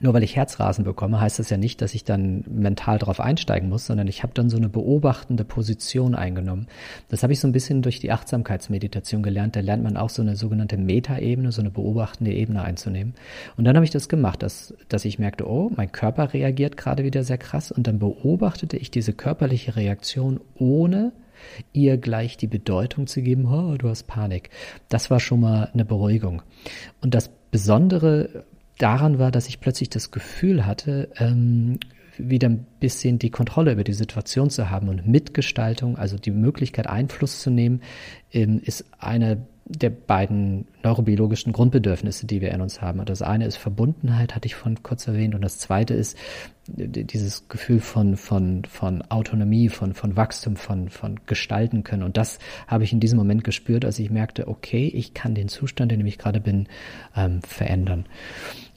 nur weil ich Herzrasen bekomme, heißt das ja nicht, dass ich dann mental darauf einsteigen muss, sondern ich habe dann so eine beobachtende Position eingenommen. Das habe ich so ein bisschen durch die Achtsamkeitsmeditation gelernt. Da lernt man auch so eine sogenannte Metaebene, so eine beobachtende Ebene einzunehmen. Und dann habe ich das gemacht, dass, dass ich merkte, oh, mein Körper reagiert gerade wieder sehr krass. Und dann beobachtete ich diese körperliche Reaktion ohne ihr gleich die Bedeutung zu geben, oh, du hast Panik. Das war schon mal eine Beruhigung. Und das Besondere daran war, dass ich plötzlich das Gefühl hatte, ähm, wieder ein bisschen die Kontrolle über die Situation zu haben und Mitgestaltung, also die Möglichkeit Einfluss zu nehmen, ähm, ist eine der beiden neurobiologischen Grundbedürfnisse, die wir in uns haben. Das eine ist Verbundenheit, hatte ich von kurz erwähnt, und das zweite ist dieses Gefühl von, von, von Autonomie, von, von Wachstum, von, von gestalten können. Und das habe ich in diesem Moment gespürt, als ich merkte, okay, ich kann den Zustand, in dem ich gerade bin, ähm, verändern.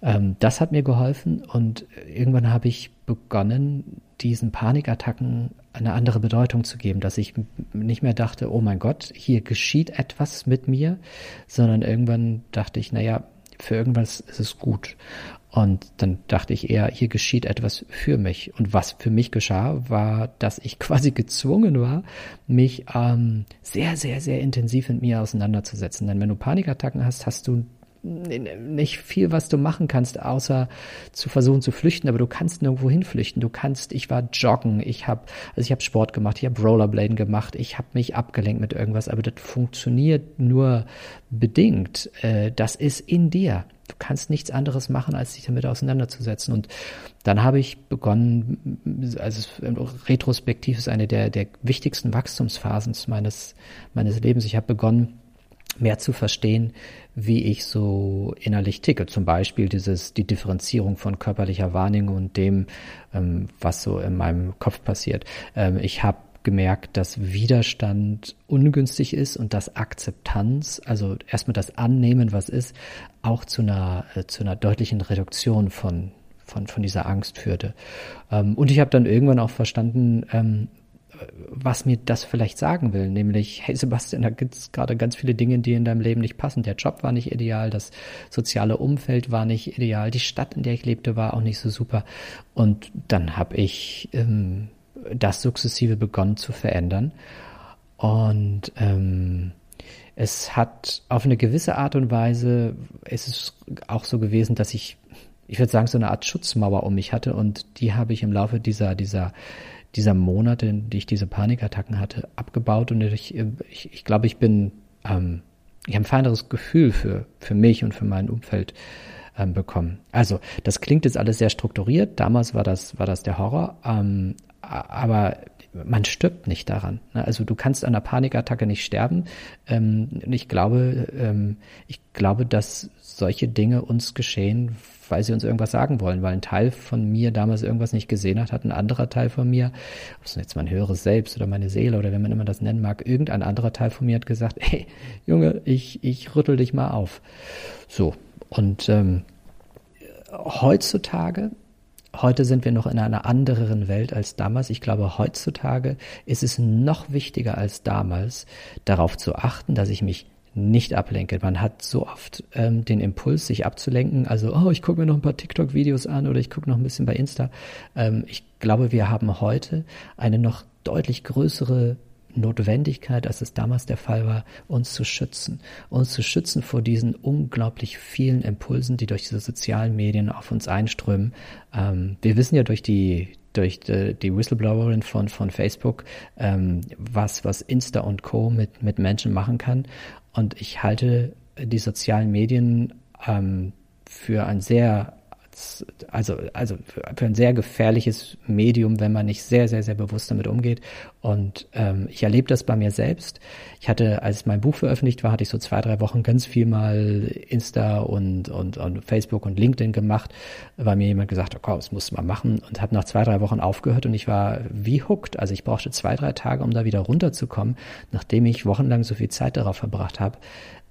Ähm, das hat mir geholfen und irgendwann habe ich begonnen, diesen Panikattacken eine andere Bedeutung zu geben, dass ich nicht mehr dachte, oh mein Gott, hier geschieht etwas mit mir, sondern irgendwann dachte ich, naja, für irgendwas ist es gut. Und dann dachte ich eher, hier geschieht etwas für mich. Und was für mich geschah, war, dass ich quasi gezwungen war, mich ähm, sehr, sehr, sehr intensiv mit mir auseinanderzusetzen. Denn wenn du Panikattacken hast, hast du nicht viel, was du machen kannst, außer zu versuchen zu flüchten, aber du kannst nirgendwo hinflüchten. Du kannst, ich war joggen, ich habe, also ich habe Sport gemacht, ich habe Rollerbladen gemacht, ich habe mich abgelenkt mit irgendwas, aber das funktioniert nur bedingt. Äh, das ist in dir. Du kannst nichts anderes machen, als dich damit auseinanderzusetzen. Und dann habe ich begonnen, also retrospektiv ist eine der, der wichtigsten Wachstumsphasen meines, meines Lebens. Ich habe begonnen, mehr zu verstehen, wie ich so innerlich ticke. Zum Beispiel dieses, die Differenzierung von körperlicher Wahrnehmung und dem, ähm, was so in meinem Kopf passiert. Ähm, ich habe gemerkt, dass Widerstand ungünstig ist und dass Akzeptanz, also erstmal das Annehmen, was ist, auch zu einer, äh, zu einer deutlichen Reduktion von, von, von dieser Angst führte. Ähm, und ich habe dann irgendwann auch verstanden, ähm, was mir das vielleicht sagen will, nämlich, hey Sebastian, da gibt es gerade ganz viele Dinge, die in deinem Leben nicht passen. Der Job war nicht ideal, das soziale Umfeld war nicht ideal, die Stadt, in der ich lebte, war auch nicht so super. Und dann habe ich ähm, das sukzessive begonnen zu verändern. Und ähm, es hat auf eine gewisse Art und Weise, ist es auch so gewesen, dass ich, ich würde sagen, so eine Art Schutzmauer um mich hatte und die habe ich im Laufe dieser, dieser dieser Monate, in die ich diese Panikattacken hatte, abgebaut und ich, ich, ich glaube, ich bin, ähm, ich habe ein feineres Gefühl für, für mich und für mein Umfeld ähm, bekommen. Also, das klingt jetzt alles sehr strukturiert. Damals war das, war das der Horror. Ähm, aber man stirbt nicht daran. Ne? Also du kannst an einer Panikattacke nicht sterben. Ähm, ich glaube, ähm, ich glaube, dass solche Dinge uns geschehen, weil sie uns irgendwas sagen wollen, weil ein Teil von mir damals irgendwas nicht gesehen hat, hat ein anderer Teil von mir, ob es jetzt mein höheres Selbst oder meine Seele oder wenn man immer das nennen mag, irgendein anderer Teil von mir hat gesagt, hey, Junge, ich, ich rüttel dich mal auf. So. Und ähm, heutzutage Heute sind wir noch in einer anderen Welt als damals. Ich glaube, heutzutage ist es noch wichtiger als damals, darauf zu achten, dass ich mich nicht ablenken. Man hat so oft ähm, den Impuls, sich abzulenken. Also, oh, ich gucke mir noch ein paar TikTok-Videos an oder ich gucke noch ein bisschen bei Insta. Ähm, ich glaube, wir haben heute eine noch deutlich größere Notwendigkeit, als es damals der Fall war, uns zu schützen. Uns zu schützen vor diesen unglaublich vielen Impulsen, die durch diese sozialen Medien auf uns einströmen. Ähm, wir wissen ja durch die durch die, die Whistleblowerin von, von Facebook, ähm, was, was Insta und Co. mit, mit Menschen machen kann. Und ich halte die sozialen Medien ähm, für ein sehr also, also für ein sehr gefährliches Medium, wenn man nicht sehr, sehr, sehr bewusst damit umgeht. Und ähm, ich erlebe das bei mir selbst. Ich hatte, als mein Buch veröffentlicht war, hatte ich so zwei, drei Wochen ganz viel mal Insta und, und, und Facebook und LinkedIn gemacht, weil mir jemand gesagt hat, komm, das musst du mal machen und habe nach zwei, drei Wochen aufgehört und ich war wie hooked. Also ich brauchte zwei, drei Tage, um da wieder runterzukommen, nachdem ich wochenlang so viel Zeit darauf verbracht habe.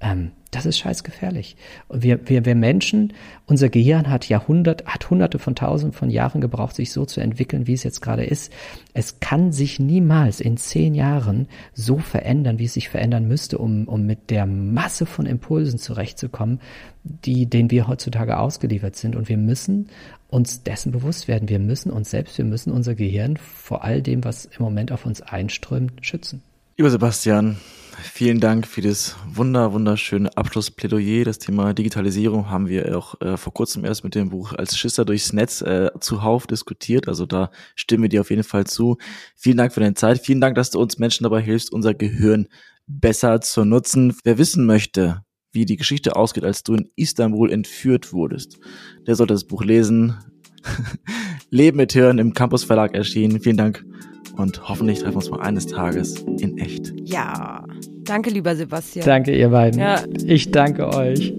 Ähm, das ist scheißgefährlich. Und wir, wir, wir Menschen, unser Gehirn hat Jahrhundert, hat hunderte von tausenden von Jahren gebraucht, sich so zu entwickeln, wie es jetzt gerade ist. Es kann sich niemals in zehn Jahren so verändern, wie es sich verändern müsste, um, um mit der Masse von Impulsen zurechtzukommen, die, denen wir heutzutage ausgeliefert sind. Und wir müssen uns dessen bewusst werden. Wir müssen uns selbst, wir müssen unser Gehirn vor all dem, was im Moment auf uns einströmt, schützen. Lieber Sebastian, vielen Dank für das wunder, wunderschöne Abschlussplädoyer. Das Thema Digitalisierung haben wir auch äh, vor kurzem erst mit dem Buch als Schisser durchs Netz äh, zuhauf diskutiert. Also da stimmen wir dir auf jeden Fall zu. Vielen Dank für deine Zeit. Vielen Dank, dass du uns Menschen dabei hilfst, unser Gehirn besser zu nutzen. Wer wissen möchte, wie die Geschichte ausgeht, als du in Istanbul entführt wurdest, der sollte das Buch lesen. Leben mit Hirn im Campus Verlag erschienen. Vielen Dank und hoffentlich treffen wir uns mal eines Tages in echt. Ja, danke lieber Sebastian. Danke ihr beiden. Ja. Ich danke euch.